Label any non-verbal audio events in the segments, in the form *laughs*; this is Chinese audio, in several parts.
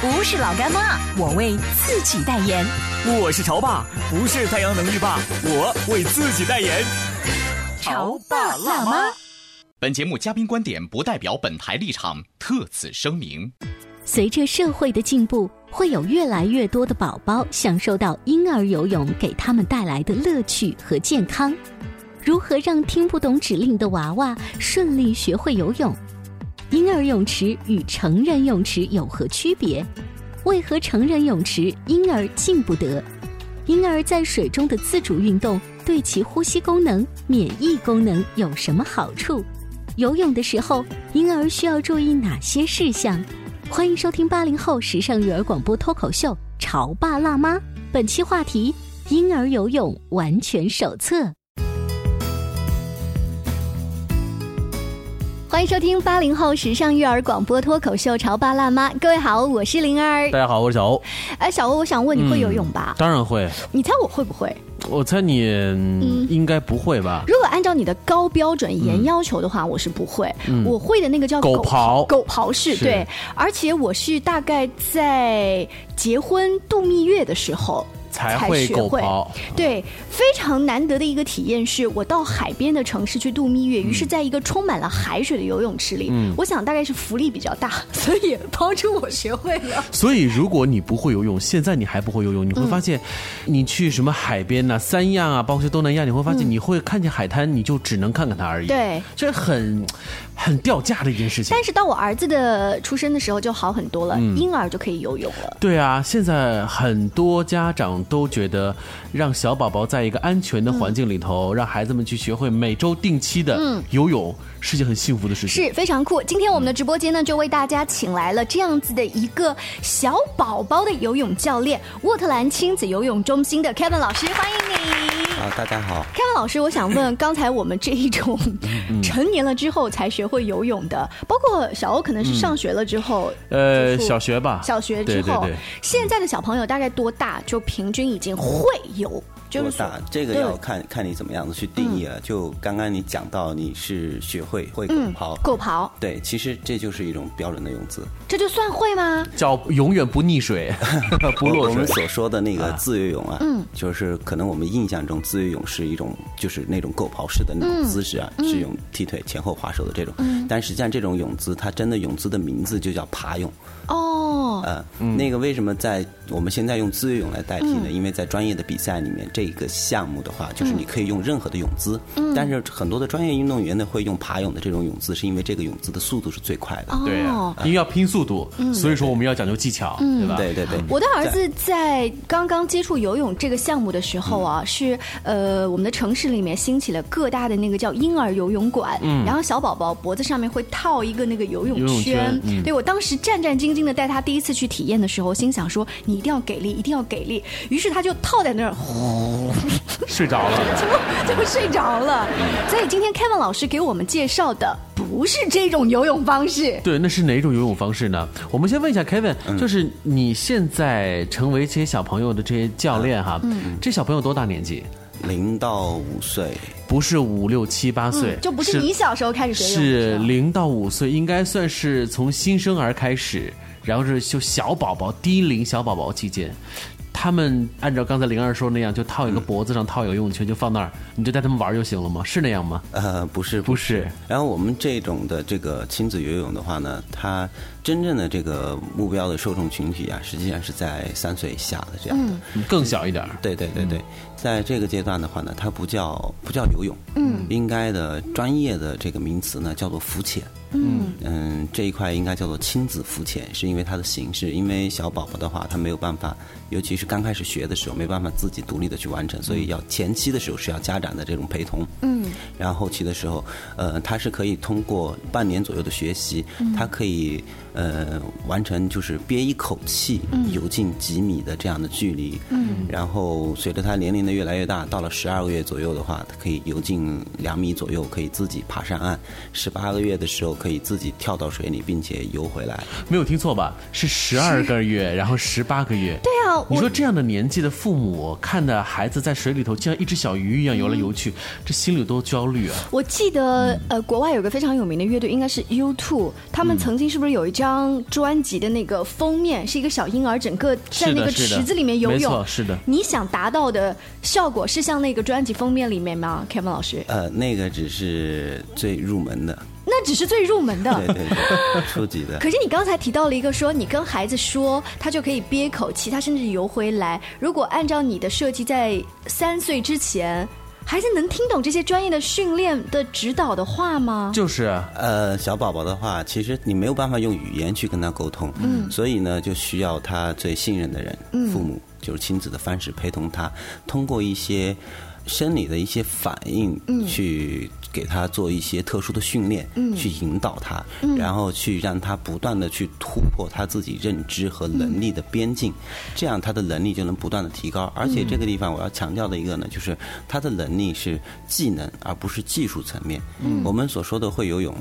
不是老干妈，我为自己代言。我是潮爸，不是太阳能浴霸，我为自己代言。潮爸辣妈。本节目嘉宾观点不代表本台立场，特此声明。随着社会的进步，会有越来越多的宝宝享受到婴儿游泳给他们带来的乐趣和健康。如何让听不懂指令的娃娃顺利学会游泳？婴儿泳池与成人泳池有何区别？为何成人泳池婴儿进不得？婴儿在水中的自主运动对其呼吸功能、免疫功能有什么好处？游泳的时候，婴儿需要注意哪些事项？欢迎收听八零后时尚育儿广播脱口秀《潮爸辣妈》，本期话题：婴儿游泳完全手册。欢迎收听八零后时尚育儿广播脱口秀《潮爸辣妈》，各位好，我是灵儿。大家好，我是小欧。哎，小欧，我想问你会游泳吧？当然会。你猜我会不会？我猜你应该不会吧？如果按照你的高标准严要求的话，我是不会。我会的那个叫狗刨，狗刨式对。而且我是大概在结婚度蜜月的时候。才会狗刨，对，非常难得的一个体验是，我到海边的城市去度蜜月，于是在一个充满了海水的游泳池里，我想大概是浮力比较大，所以帮助我学会了。所以如果你不会游泳，现在你还不会游泳，你会发现，你去什么海边呐、三亚啊，包括东南亚，你会发现你会看见海滩，你就只能看看它而已。对，这很很掉价的一件事情。但是到我儿子的出生的时候就好很多了，婴儿就可以游泳了。对啊，现在很多家长。都觉得让小宝宝在一个安全的环境里头，让孩子们去学会每周定期的游泳，是件很幸福的事情，是非常酷。今天我们的直播间呢，就为大家请来了这样子的一个小宝宝的游泳教练——沃特兰亲子游泳中心的 Kevin 老师，欢迎你。啊，大家好，Kevin 老师，我想问，刚才我们这一种成年了之后才学会游泳的，包括小欧，可能是上学了之后，呃，小学吧，小学之后，现在的小朋友大概多大？就平均已经会游？多大？这个要看看你怎么样子去定义了。就刚刚你讲到你是学会会狗刨，狗刨，对，其实这就是一种标准的泳姿。这就算会吗？叫永远不溺水，*laughs* 不落水。我们所说的那个自由泳啊，嗯，就是可能我们印象中自由泳是一种就是那种狗刨式的那种姿势啊，是用踢腿前后划手的这种。但实际上这种泳姿，它真的泳姿的名字就叫爬泳。哦，呃，那个为什么在我们现在用自由泳来代替呢？因为在专业的比赛里面，这个项目的话，就是你可以用任何的泳姿，但是很多的专业运动员呢会用爬泳的这种泳姿，是因为这个泳姿的速度是最快的。对，因为要拼速度，所以说我们要讲究技巧，对吧？对对对。我的儿子在刚刚接触游泳这个项目的时候啊，是呃，我们的城市里面兴起了各大的那个叫婴儿游泳馆，然后小宝宝脖子上面会套一个那个游泳圈，对我当时战战兢兢。的带他第一次去体验的时候，心想说：“你一定要给力，一定要给力。”于是他就套在那儿，*laughs* 睡着了，就就睡着了。所以今天 Kevin 老师给我们介绍的不是这种游泳方式。对，那是哪种游泳方式呢？我们先问一下 Kevin，就是你现在成为这些小朋友的这些教练哈，嗯这小朋友多大年纪？零到五岁，不是五六七八岁，就不是你小时候开始学游泳。是零到五岁，应该算是从新生儿开始。然后是就小宝宝低龄小宝宝期间，他们按照刚才灵儿说那样，就套一个脖子上套一个游泳圈，就放那儿，你就带他们玩就行了吗？是那样吗？呃，不是，不是。然后我们这种的这个亲子游泳的话呢，它真正的这个目标的受众群体啊，实际上是在三岁以下的这样的，更小一点。对对对对，在这个阶段的话呢，它不叫不叫游泳，嗯，应该的专业的这个名词呢叫做浮潜。嗯嗯，这一块应该叫做亲子浮潜，是因为它的形式。因为小宝宝的话，他没有办法，尤其是刚开始学的时候，没办法自己独立的去完成，所以要前期的时候是要家长的这种陪同。嗯，然后后期的时候，呃，他是可以通过半年左右的学习，他可以呃完成就是憋一口气游进几米的这样的距离。嗯，然后随着他年龄的越来越大，到了十二个月左右的话，他可以游进两米左右，可以自己爬上岸。十八个月的时候。可以自己跳到水里，并且游回来。没有听错吧？是十二个月，然后十八个月。对啊，你说这样的年纪的父母看着孩子在水里头，就像一只小鱼一样游来游去，这心里有多焦虑啊！我记得，呃，国外有个非常有名的乐队，应该是 U Two，他们曾经是不是有一张专辑的那个封面是一个小婴儿，整个在那个池子里面游泳？是的。你想达到的效果是像那个专辑封面里面吗，Kevin 老师？呃，那个只是最入门的。那只是最入门的，对对对，*laughs* 初级的。可是你刚才提到了一个，说你跟孩子说，他就可以憋口气，他甚至游回来。如果按照你的设计，在三岁之前，孩子能听懂这些专业的训练的指导的话吗？就是啊，呃，小宝宝的话，其实你没有办法用语言去跟他沟通，嗯，所以呢，就需要他最信任的人，父母，就是亲子的方式陪同他，通过一些。生理的一些反应，去给他做一些特殊的训练，去引导他，然后去让他不断的去突破他自己认知和能力的边境，这样他的能力就能不断的提高。而且这个地方我要强调的一个呢，就是他的能力是技能而不是技术层面。我们所说的会游泳，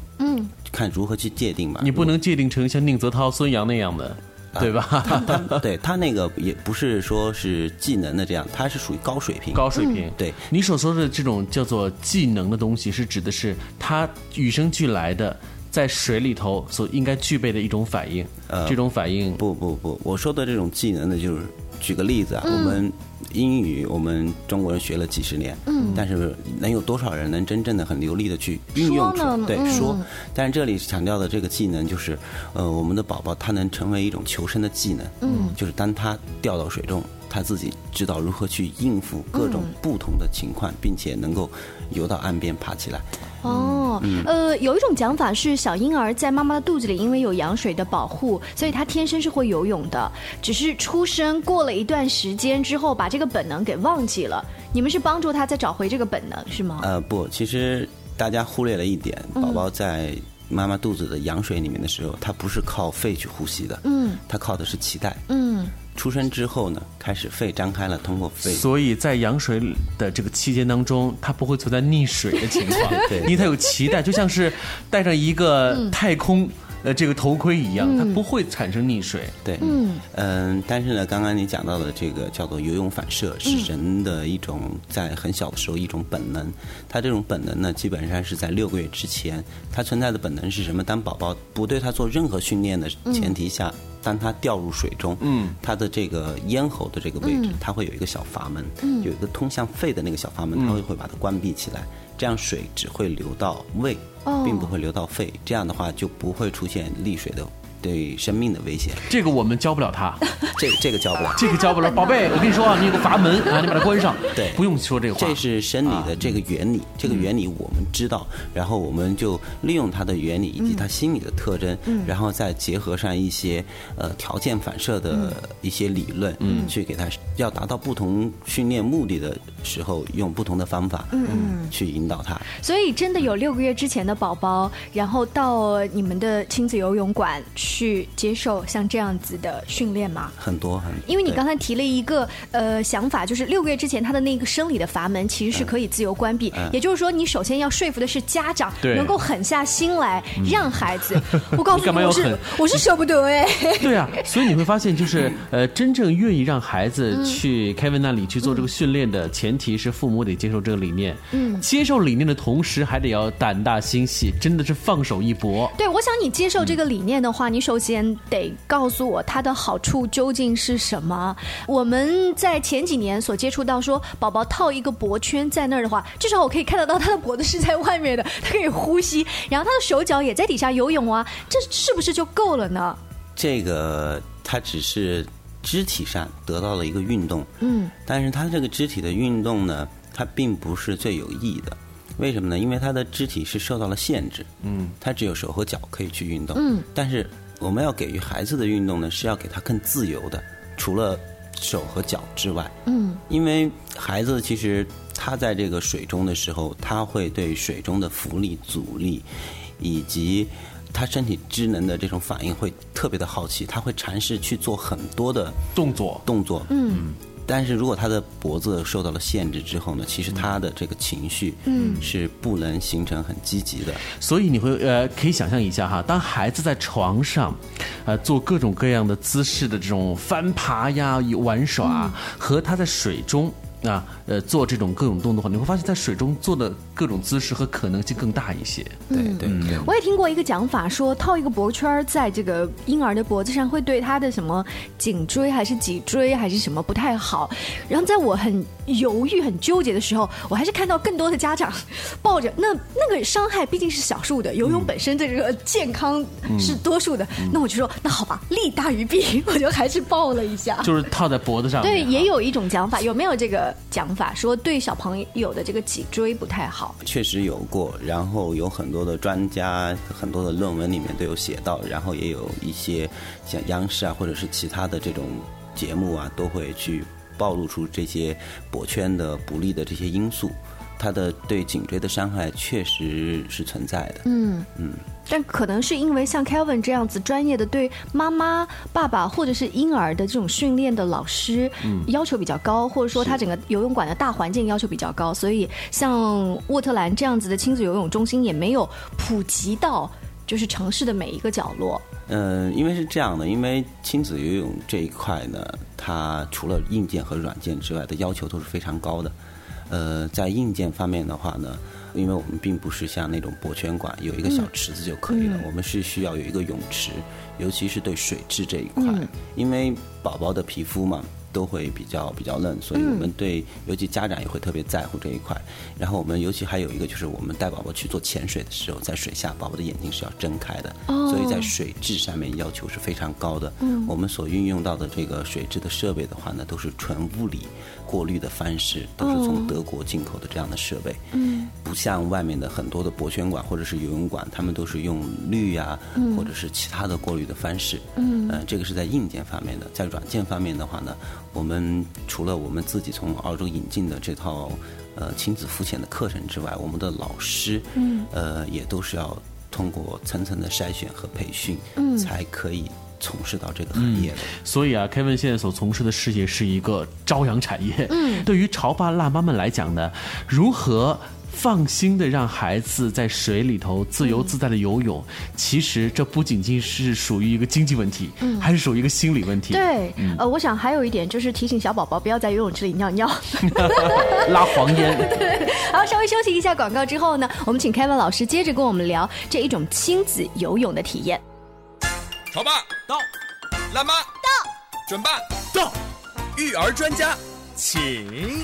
看如何去界定嘛？你不能界定成像宁泽涛、孙杨那样的。对吧？他对他那个也不是说是技能的这样，他是属于高水平。高水平，对你所说的这种叫做技能的东西，是指的是他与生俱来的在水里头所应该具备的一种反应。呃，这种反应不不不，我说的这种技能呢，就是举个例子啊，我们。英语我们中国人学了几十年，嗯，但是能有多少人能真正的很流利的去运用出对说？但是这里强调的这个技能就是，呃，我们的宝宝他能成为一种求生的技能，嗯，就是当他掉到水中，他自己知道如何去应付各种不同的情况，并且能够游到岸边爬起来。哦，呃，有一种讲法是，小婴儿在妈妈的肚子里，因为有羊水的保护，所以他天生是会游泳的。只是出生过了一段时间之后，把这个本能给忘记了。你们是帮助他再找回这个本能，是吗？呃，不，其实大家忽略了一点，宝宝在妈妈肚子的羊水里面的时候，他不是靠肺去呼吸的，嗯，他靠的是脐带，嗯。出生之后呢，开始肺张开了，通过肺。所以在羊水的这个期间当中，它不会存在溺水的情况，*laughs* 对，因为它有脐带，就像是戴上一个太空呃这个头盔一样，它不会产生溺水。对，嗯嗯，但是呢，刚刚你讲到的这个叫做游泳反射，是人的一种在很小的时候一种本能。它这种本能呢，基本上是在六个月之前，它存在的本能是什么？当宝宝不对它做任何训练的前提下。当它掉入水中，嗯，它的这个咽喉的这个位置，它会有一个小阀门，嗯，有一个通向肺的那个小阀门，它会会把它关闭起来，这样水只会流到胃，并不会流到肺，这样的话就不会出现溺水的。对生命的危险，这个我们教不了他，*laughs* 这这个教不了，这个教不了。宝贝，我跟你说啊，你有个阀门啊，你把它关上。对，不用说这个话。这是生理的这个原理，这个原理我们知道，然后我们就利用它的原理以及它心理的特征，然后再结合上一些呃条件反射的一些理论，嗯，去给他要达到不同训练目的的时候，用不同的方法，嗯，去引导他。所以，真的有六个月之前的宝宝，然后到你们的亲子游泳馆。去接受像这样子的训练吗？很多很，因为你刚才提了一个呃想法，就是六个月之前他的那个生理的阀门其实是可以自由关闭，也就是说，你首先要说服的是家长能够狠下心来让孩子。*laughs* 我告诉你，我是我是舍不得哎。*laughs* 对啊，所以你会发现，就是 *laughs* 呃，真正愿意让孩子去 Kevin 那里去做这个训练的前提是父母得接受这个理念。嗯，接受理念的同时还得要胆大心细，真的是放手一搏。对，我想你接受这个理念的话，你。你首先得告诉我它的好处究竟是什么。我们在前几年所接触到说，宝宝套一个脖圈在那儿的话，至少我可以看得到他的脖子是在外面的，他可以呼吸，然后他的手脚也在底下游泳啊，这是不是就够了呢？这个它只是肢体上得到了一个运动，嗯，但是它这个肢体的运动呢，它并不是最有益的。为什么呢？因为他的肢体是受到了限制，嗯，他只有手和脚可以去运动，嗯，但是我们要给予孩子的运动呢，是要给他更自由的，除了手和脚之外，嗯，因为孩子其实他在这个水中的时候，他会对水中的浮力、阻力以及他身体机能的这种反应会特别的好奇，他会尝试去做很多的动作。动作，嗯。但是如果他的脖子受到了限制之后呢，其实他的这个情绪嗯是不能形成很积极的。所以你会呃可以想象一下哈，当孩子在床上，呃做各种各样的姿势的这种翻爬呀、玩耍，和他在水中。啊，呃，做这种各种动作的话，你会发现在水中做的各种姿势和可能性更大一些。对对对，我也听过一个讲法，说套一个脖圈在这个婴儿的脖子上，会对他的什么颈椎还是脊椎还是什么不太好。然后在我很犹豫、很纠结的时候，我还是看到更多的家长抱着那 *laughs* 那个伤害毕竟是少数的，游泳本身这个健康是多数的。那我就说，那好吧，利大于弊，我就还是抱了一下。就是套在脖子上。对，也有一种讲法，有没有这个？讲法说对小朋友的这个脊椎不太好，确实有过，然后有很多的专家、很多的论文里面都有写到，然后也有一些像央视啊，或者是其他的这种节目啊，都会去暴露出这些博圈的不利的这些因素。它的对颈椎的伤害确实是存在的。嗯嗯，但可能是因为像 Kevin 这样子专业的对妈妈、爸爸或者是婴儿的这种训练的老师，要求比较高，或者说他整个游泳馆的大环境要求比较高，所以像沃特兰这样子的亲子游泳中心也没有普及到就是城市的每一个角落。嗯，因为是这样的，因为亲子游泳这一块呢，它除了硬件和软件之外的要求都是非常高的。呃，在硬件方面的话呢，因为我们并不是像那种博泉馆有一个小池子就可以了，我们是需要有一个泳池，尤其是对水质这一块，因为宝宝的皮肤嘛。都会比较比较嫩，所以我们对尤其家长也会特别在乎这一块。然后我们尤其还有一个就是，我们带宝宝去做潜水的时候，在水下，宝宝的眼睛是要睁开的，所以在水质上面要求是非常高的。我们所运用到的这个水质的设备的话呢，都是纯物理过滤的方式，都是从德国进口的这样的设备。嗯，不像外面的很多的博泉馆或者是游泳馆，他们都是用氯呀，或者是其他的过滤的方式。嗯，呃，这个是在硬件方面的，在软件方面的话呢。我们除了我们自己从澳洲引进的这套呃亲子浮潜的课程之外，我们的老师嗯呃也都是要通过层层的筛选和培训，嗯，才可以从事到这个行业的。所以啊，Kevin 现在所从事的事业是一个朝阳产业。嗯，对于潮爸辣妈们来讲呢，如何？放心的让孩子在水里头自由自在的游泳，其实这不仅仅是属于一个经济问题，嗯，还是属于一个心理问题。对，呃，我想还有一点就是提醒小宝宝不要在游泳池里尿尿，*laughs* 拉黄烟。*laughs* 对，好，稍微休息一下广告之后呢，我们请 Kevin 老师接着跟我们聊这一种亲子游泳的体验。潮爸到，辣妈到，准爸到，育儿专家请。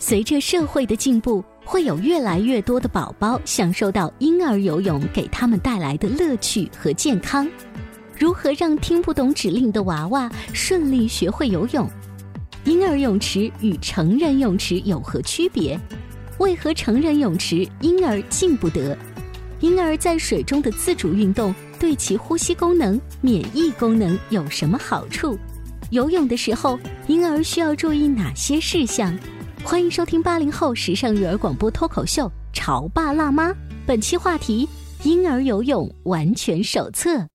随着社会的进步。会有越来越多的宝宝享受到婴儿游泳给他们带来的乐趣和健康。如何让听不懂指令的娃娃顺利学会游泳？婴儿泳池与成人泳池有何区别？为何成人泳池婴儿进不得？婴儿在水中的自主运动对其呼吸功能、免疫功能有什么好处？游泳的时候，婴儿需要注意哪些事项？欢迎收听八零后时尚育儿广播脱口秀《潮爸辣妈》，本期话题：婴儿游泳完全手册。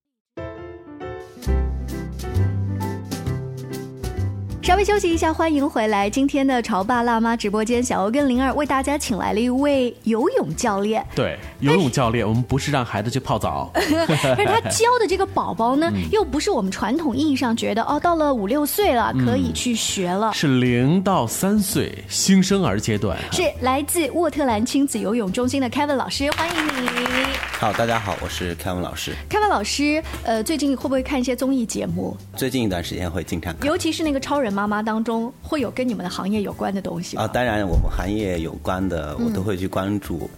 稍微休息一下，欢迎回来。今天的潮爸辣妈直播间，小欧跟灵儿为大家请来了一位游泳教练。对，游泳教练，我们不是让孩子去泡澡，*laughs* 但是他教的这个宝宝呢，*laughs* 又不是我们传统意义上觉得哦，到了五六岁了可以去学了，是零到三岁新生儿阶段。是来自沃特兰亲子游泳中心的 Kevin 老师，欢迎你。好，大家好，我是 Kevin 老师。Kevin 老师，呃，最近会不会看一些综艺节目？最近一段时间会经常看尤其是那个超人妈妈当中，会有跟你们的行业有关的东西吗？啊，当然我们行业有关的，我都会去关注。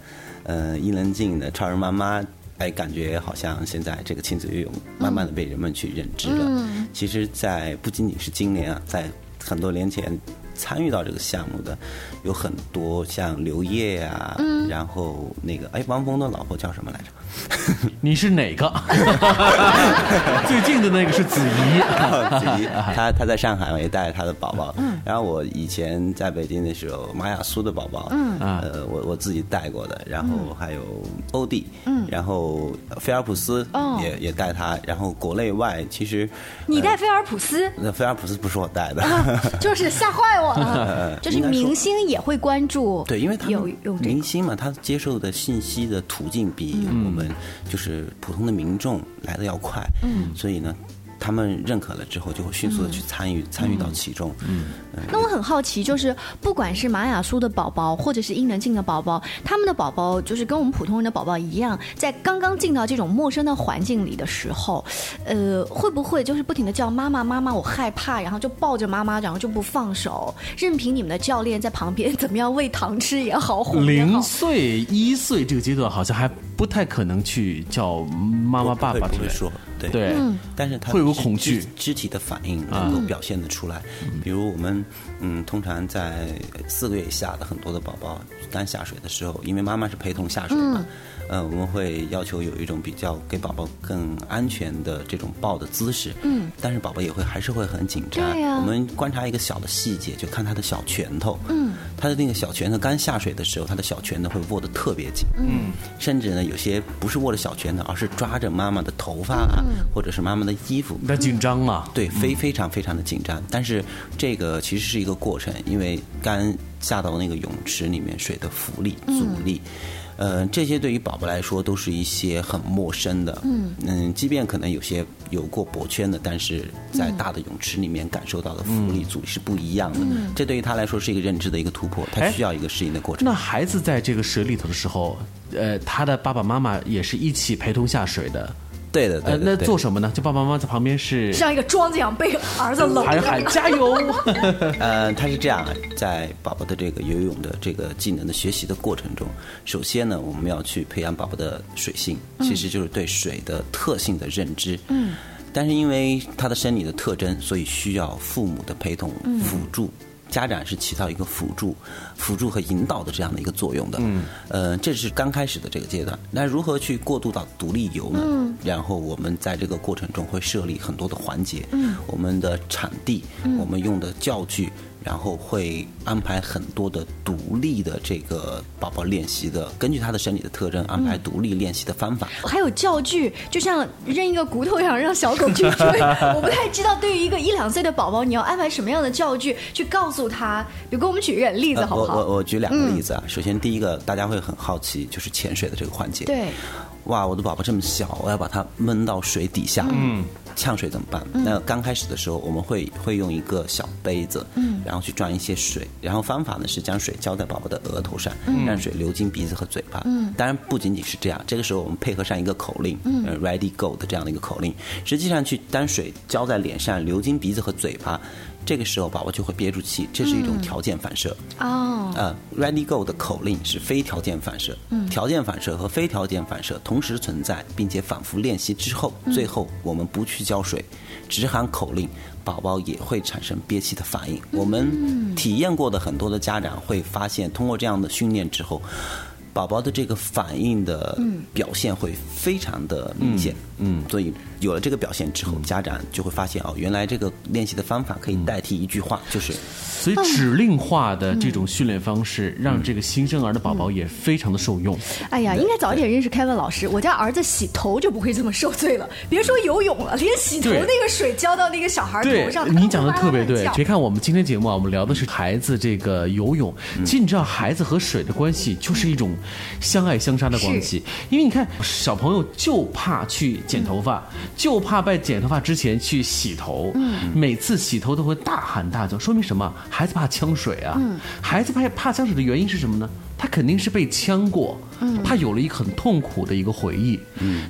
呃，伊能静的超人妈妈，哎，感觉好像现在这个亲子游泳慢慢的被人们去认知了。嗯其实，在不仅仅是今年啊，在很多年前参与到这个项目的，有很多像刘烨啊，然后那个哎，汪峰的老婆叫什么来着？*laughs* 你是哪个？*laughs* 最近的那个是子怡。*laughs* 子怡，她她在上海嘛，也带着她的宝宝。嗯。然后我以前在北京的时候，马雅苏的宝宝，嗯，呃，我我自己带过的。然后还有欧弟，嗯，然后菲尔普斯也也带他。然后国内外其实你带菲尔普斯，那菲尔普斯不是我带的，就是吓坏我了。就是明星也会关注，对，因为他有有明星嘛，他接受的信息的途径比我们就是普通的民众来的要快，嗯，所以呢。他们认可了之后，就会迅速的去参与，参与到其中。嗯，那我很好奇，就是不管是玛雅苏的宝宝，或者是伊能静的宝宝，他们的宝宝就是跟我们普通人的宝宝一样，在刚刚进到这种陌生的环境里的时候，呃，会不会就是不停的叫妈妈妈妈，我害怕，然后就抱着妈妈，然后就不放手，任凭你们的教练在旁边怎么样喂糖吃也好，哄也好。零岁一岁这个阶段，好像还不太可能去叫妈妈爸爸之类的。对。对，但是他会有恐惧。肢肢体的反应能够表现得出来。比如我们嗯，通常在四个月以下的很多的宝宝刚下水的时候，因为妈妈是陪同下水嘛，呃，我们会要求有一种比较给宝宝更安全的这种抱的姿势。嗯，但是宝宝也会还是会很紧张。对呀我们观察一个小的细节，就看他的小拳头。嗯，他的那个小拳头刚下水的时候，他的小拳头会握得特别紧。嗯，甚至呢，有些不是握着小拳头，而是抓着妈妈的头发啊，或者是妈妈的衣服。那紧张嘛。对，非非常非常的紧张。但是这个其实是一个过程，因为刚下到那个泳池里面，水的浮力、阻力。呃，这些对于宝宝来说都是一些很陌生的，嗯即便可能有些有过脖圈的，但是在大的泳池里面感受到的浮力、阻力是不一样的。嗯这对于他来说是一个认知的一个突破，他哎需要一个适应的过程。那孩子在这个水里头的时候，呃，他的爸爸妈妈也是一起陪同下水的。对的，对呃，的。那做什么呢？就爸爸妈妈在旁边是像一个庄子一样被儿子搂着。还喊加油。*laughs* 呃，他是这样，在宝宝的这个游泳的这个技能的学习的过程中，首先呢，我们要去培养宝宝的水性，其实就是对水的特性的认知。嗯。但是因为他的生理的特征，所以需要父母的陪同辅助。家长是起到一个辅助、辅助和引导的这样的一个作用的。嗯，呃，这是刚开始的这个阶段。那如何去过渡到独立游呢？嗯，然后我们在这个过程中会设立很多的环节。嗯，我们的场地，我们用的教具。然后会安排很多的独立的这个宝宝练习的，根据他的身体的特征安排独立练习的方法。还有教具，就像扔一个骨头一样，让小狗去追。我不太知道，对于一个一两岁的宝宝，你要安排什么样的教具去告诉他？比如给我们举一个例子好不好？呃我我我举两个例子啊。首先第一个，大家会很好奇，就是潜水的这个环节。对，哇，我的宝宝这么小，我要把它闷到水底下，嗯，呛水怎么办？那刚开始的时候，我们会会用一个小杯子，嗯，然后去装一些水，然后方法呢是将水浇在宝宝的额头上，让水流进鼻子和嘴巴。嗯，当然不仅仅是这样，这个时候我们配合上一个口令，嗯，Ready Go 的这样的一个口令，实际上去当水浇在脸上，流经鼻子和嘴巴。这个时候，宝宝就会憋住气，这是一种条件反射。哦，呃，Ready Go 的口令是非条件反射，条件反射和非条件反射同时存在，并且反复练习之后，最后我们不去浇水，只喊口令，宝宝也会产生憋气的反应。我们体验过的很多的家长会发现，通过这样的训练之后。宝宝的这个反应的表现会非常的明显，嗯，所以有了这个表现之后，家长就会发现哦，原来这个练习的方法可以代替一句话，就是。所以指令化的这种训练方式，让这个新生儿的宝宝也非常的受用。哎呀，应该早一点认识凯文老师，我家儿子洗头就不会这么受罪了。别说游泳了，连洗头那个水浇到那个小孩头上，你讲的特别对。别看我们今天节目啊，我们聊的是孩子这个游泳，其实你知道孩子和水的关系就是一种。相爱相杀的关系，因为你看小朋友就怕去剪头发，就怕在剪头发之前去洗头，每次洗头都会大喊大叫，说明什么？孩子怕呛水啊！孩子怕怕呛水的原因是什么呢？他肯定是被呛过，他有了一个很痛苦的一个回忆。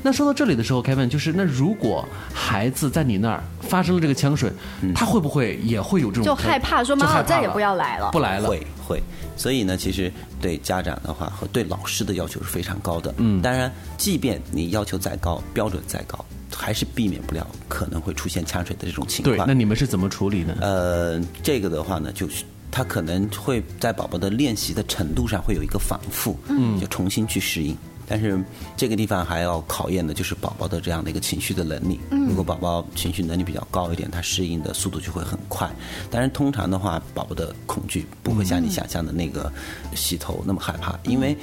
那说到这里的时候，凯文就是那如果孩子在你那儿发生了这个呛水，他会不会也会有这种就害怕说妈妈再也不要来了，不来了会会。所以呢，其实对家长的话和对老师的要求是非常高的。嗯，当然，即便你要求再高，标准再高，还是避免不了可能会出现呛水的这种情况。对，那你们是怎么处理呢？呃，这个的话呢，就是他可能会在宝宝的练习的程度上会有一个反复，嗯，就重新去适应。但是这个地方还要考验的就是宝宝的这样的一个情绪的能力。如果宝宝情绪能力比较高一点，他适应的速度就会很快。但是通常的话，宝宝的恐惧不会像你想象的那个洗头那么害怕，因为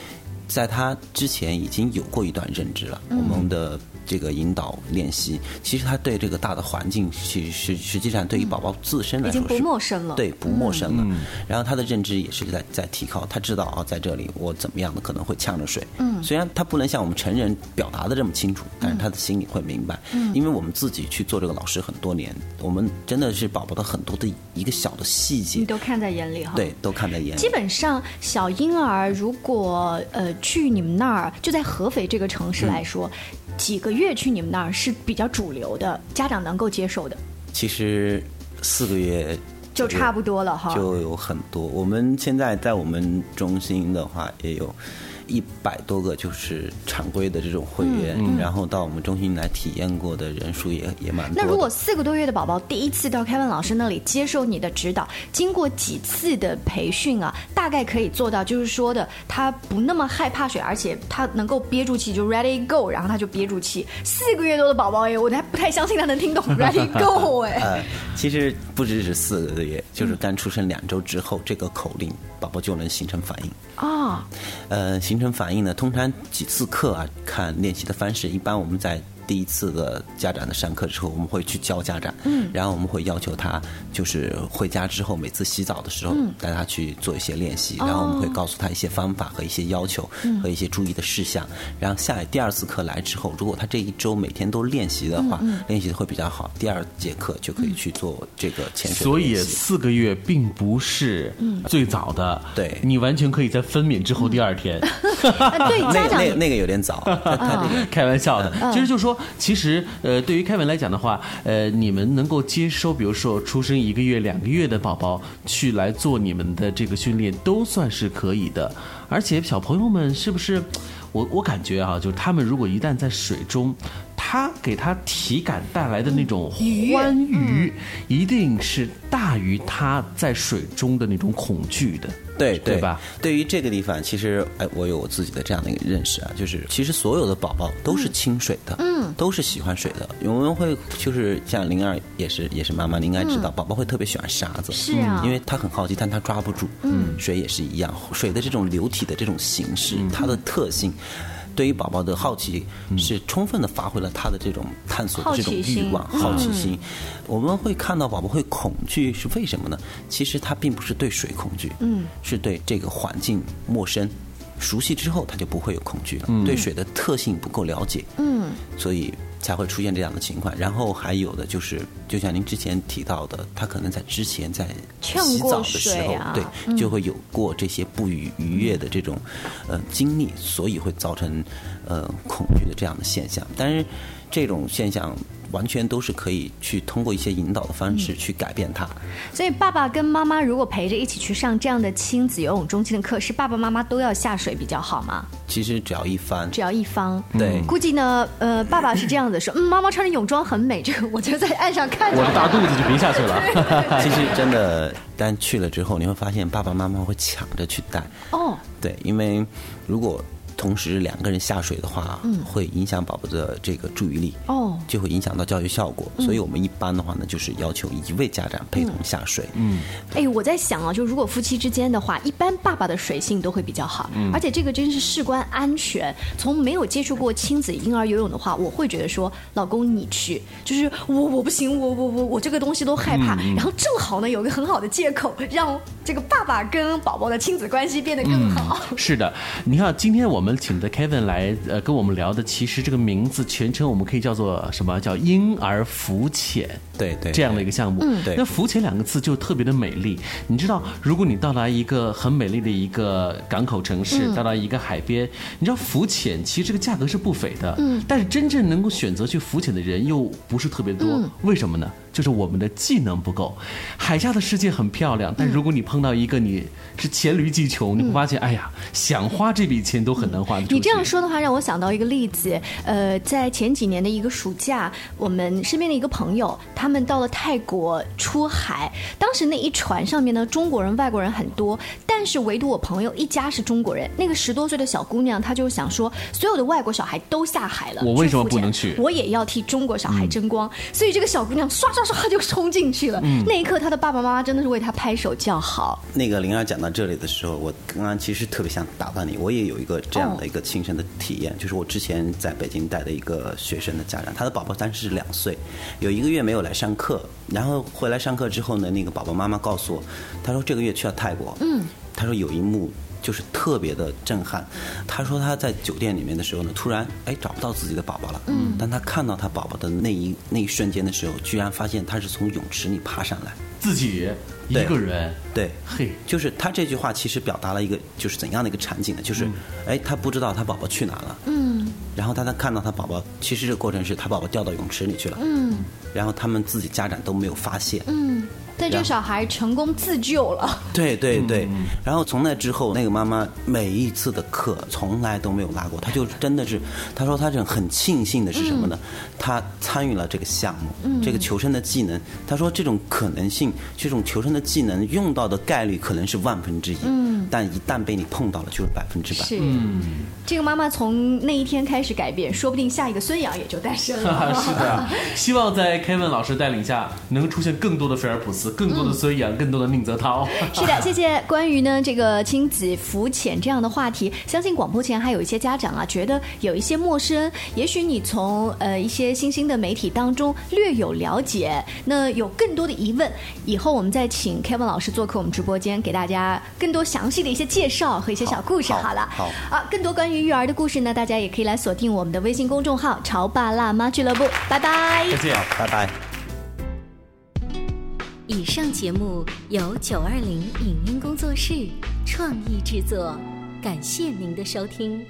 在他之前已经有过一段认知了。我们的。这个引导练习，其实他对这个大的环境，其实实际上对于宝宝自身来说是不陌生了，对，不陌生了。然后他的认知也是在在提高，他知道啊，在这里我怎么样的可能会呛着水。嗯，虽然他不能像我们成人表达的这么清楚，但是他的心里会明白。嗯，因为我们自己去做这个老师很多年，我们真的是宝宝的很多的一个小的细节，你都看在眼里哈。对，都看在眼里。基本上小婴儿如果呃去你们那儿，就在合肥这个城市来说。几个月去你们那儿是比较主流的，家长能够接受的。其实四个月就差不多了哈，就有很多。我们现在在我们中心的话，也有。一百多个就是常规的这种会员，然后到我们中心来体验过的人数也也蛮多。那如果四个多月的宝宝第一次到凯文老师那里接受你的指导，经过几次的培训啊，大概可以做到就是说的，他不那么害怕水，而且他能够憋住气，就 ready go，然后他就憋住气。四个月多的宝宝哎，我还不太相信他能听懂 *laughs* ready go 哎。呃，其实不只是四个月，就是刚出生两周之后，这个口令宝宝就能形成反应啊，呃。形形成反应呢？通常几次课啊，看练习的方式，一般我们在。第一次的家长的上课之后，我们会去教家长，嗯，然后我们会要求他，就是回家之后每次洗澡的时候，带他去做一些练习，然后我们会告诉他一些方法和一些要求和一些注意的事项。然后下第二次课来之后，如果他这一周每天都练习的话，练习的会比较好。第二节课就可以去做这个潜水。所以四个月并不是最早的，对你完全可以在分娩之后第二天。*laughs* 对家长那那个有点早，*laughs* 开玩笑的，其实就说。其实，呃，对于凯文来讲的话，呃，你们能够接收，比如说出生一个月、两个月的宝宝去来做你们的这个训练，都算是可以的。而且小朋友们是不是？我我感觉啊，就是他们如果一旦在水中，他给他体感带来的那种欢愉，一定是大于他在水中的那种恐惧的。对对吧？对于这个地方，其实哎，我有我自己的这样的一个认识啊，就是其实所有的宝宝都是亲水的，嗯，都是喜欢水的。我们会就是像灵儿也是也是妈妈，你应该知道，宝宝会特别喜欢沙子，是啊，因为他很好奇，但他抓不住。嗯，水也是一样，水的这种流体的这种形式，它的特性。对于宝宝的好奇，是充分的发挥了他的这种探索的这种欲望、好奇心。我们会看到宝宝会恐惧是为什么呢？其实他并不是对水恐惧，嗯，是对这个环境陌生。熟悉之后，他就不会有恐惧了。对水的特性不够了解，嗯，所以。才会出现这样的情况，然后还有的就是，就像您之前提到的，他可能在之前在洗澡的时候，对，就会有过这些不愉愉悦的这种呃经历，所以会造成呃恐惧的这样的现象。但是这种现象完全都是可以去通过一些引导的方式去改变它。所以爸爸跟妈妈如果陪着一起去上这样的亲子游泳中心的课，是爸爸妈妈都要下水比较好吗？其实只要一方，只要一方，对，估计呢，呃，爸爸是这样子说，嗯，妈妈穿着泳装很美，这个我就在岸上看着。我的大肚子就别下去了。*laughs* 其实真的，但去了之后，你会发现爸爸妈妈会抢着去带。哦，对，因为如果。同时两个人下水的话，嗯，会影响宝宝的这个注意力，哦，就会影响到教育效果。所以我们一般的话呢，就是要求一位家长陪同下水。嗯，哎，我在想啊，就如果夫妻之间的话，一般爸爸的水性都会比较好，而且这个真是事关安全。从没有接触过亲子婴儿游泳的话，我会觉得说，老公你去，就是我我不行，我我我我这个东西都害怕。然后正好呢，有个很好的借口，让这个爸爸跟宝宝的亲子关系变得更好。是的，你看今天我们。请的 Kevin 来呃跟我们聊的，其实这个名字全称我们可以叫做什么？叫婴儿浮潜，对对，这样的一个项目。嗯，对。那浮潜两个字就特别的美丽。你知道，如果你到达一个很美丽的一个港口城市，到达一个海边，你知道浮潜其实这个价格是不菲的。嗯。但是真正能够选择去浮潜的人又不是特别多，为什么呢？就是我们的技能不够。海下的世界很漂亮，但如果你碰到一个你是黔驴技穷，你会发现，哎呀，想花这笔钱都很难花。你这样说的话，让我想到一个例子。呃，在前几年的一个暑假，我们身边的一个朋友，他们到了泰国出海。当时那一船上面呢，中国人、外国人很多，但是唯独我朋友一家是中国人。那个十多岁的小姑娘，她就想说，所有的外国小孩都下海了，我为什么不能去？我也要替中国小孩争光。所以这个小姑娘刷刷。唰就冲进去了，那一刻她的爸爸妈妈真的是为她拍手叫好。那个灵儿讲到这里的时候，我刚刚其实特别想打断你，我也有一个这样的一个亲身的体验，就是我之前在北京带的一个学生的家长，他的宝宝当时是两岁，有一个月没有来上课，然后回来上课之后呢，那个宝宝妈妈告诉我，她说这个月去了泰国，嗯，他说有一幕。就是特别的震撼。他说他在酒店里面的时候呢，突然哎找不到自己的宝宝了。嗯。当他看到他宝宝的那一那一瞬间的时候，居然发现他是从泳池里爬上来，自己一个人。对。嘿。就是他这句话其实表达了一个就是怎样的一个场景呢？就是哎他不知道他宝宝去哪了。嗯。然后他他看到他宝宝，其实这个过程是他宝宝掉到泳池里去了。嗯。然后他们自己家长都没有发现。嗯。但这个小孩成功自救了。对对对，然后从那之后，那个妈妈每一次的课从来都没有拉过，她就真的是，她说她这很庆幸的是什么呢？她参与了这个项目，这个求生的技能。她说这种可能性，这种求生的技能用到的概率可能是万分之一，但一旦被你碰到了，就是百分之百。是，这个妈妈从那一天开始改变，说不定下一个孙杨也就诞生了。*laughs* 是的，希望在 Kevin 老师带领下，能出现更多的菲尔普斯。更多的孙杨，更多的宁泽涛。*laughs* 是的，谢谢。关于呢这个亲子浮潜这样的话题，相信广播前还有一些家长啊，觉得有一些陌生。也许你从呃一些新兴的媒体当中略有了解，那有更多的疑问，以后我们再请 Kevin 老师做客我们直播间，给大家更多详细的一些介绍和一些小故事。好了，好啊，更多关于育儿的故事呢，大家也可以来锁定我们的微信公众号“潮爸辣妈俱乐部”。拜拜，再见，拜拜。以上节目由九二零影音工作室创意制作，感谢您的收听。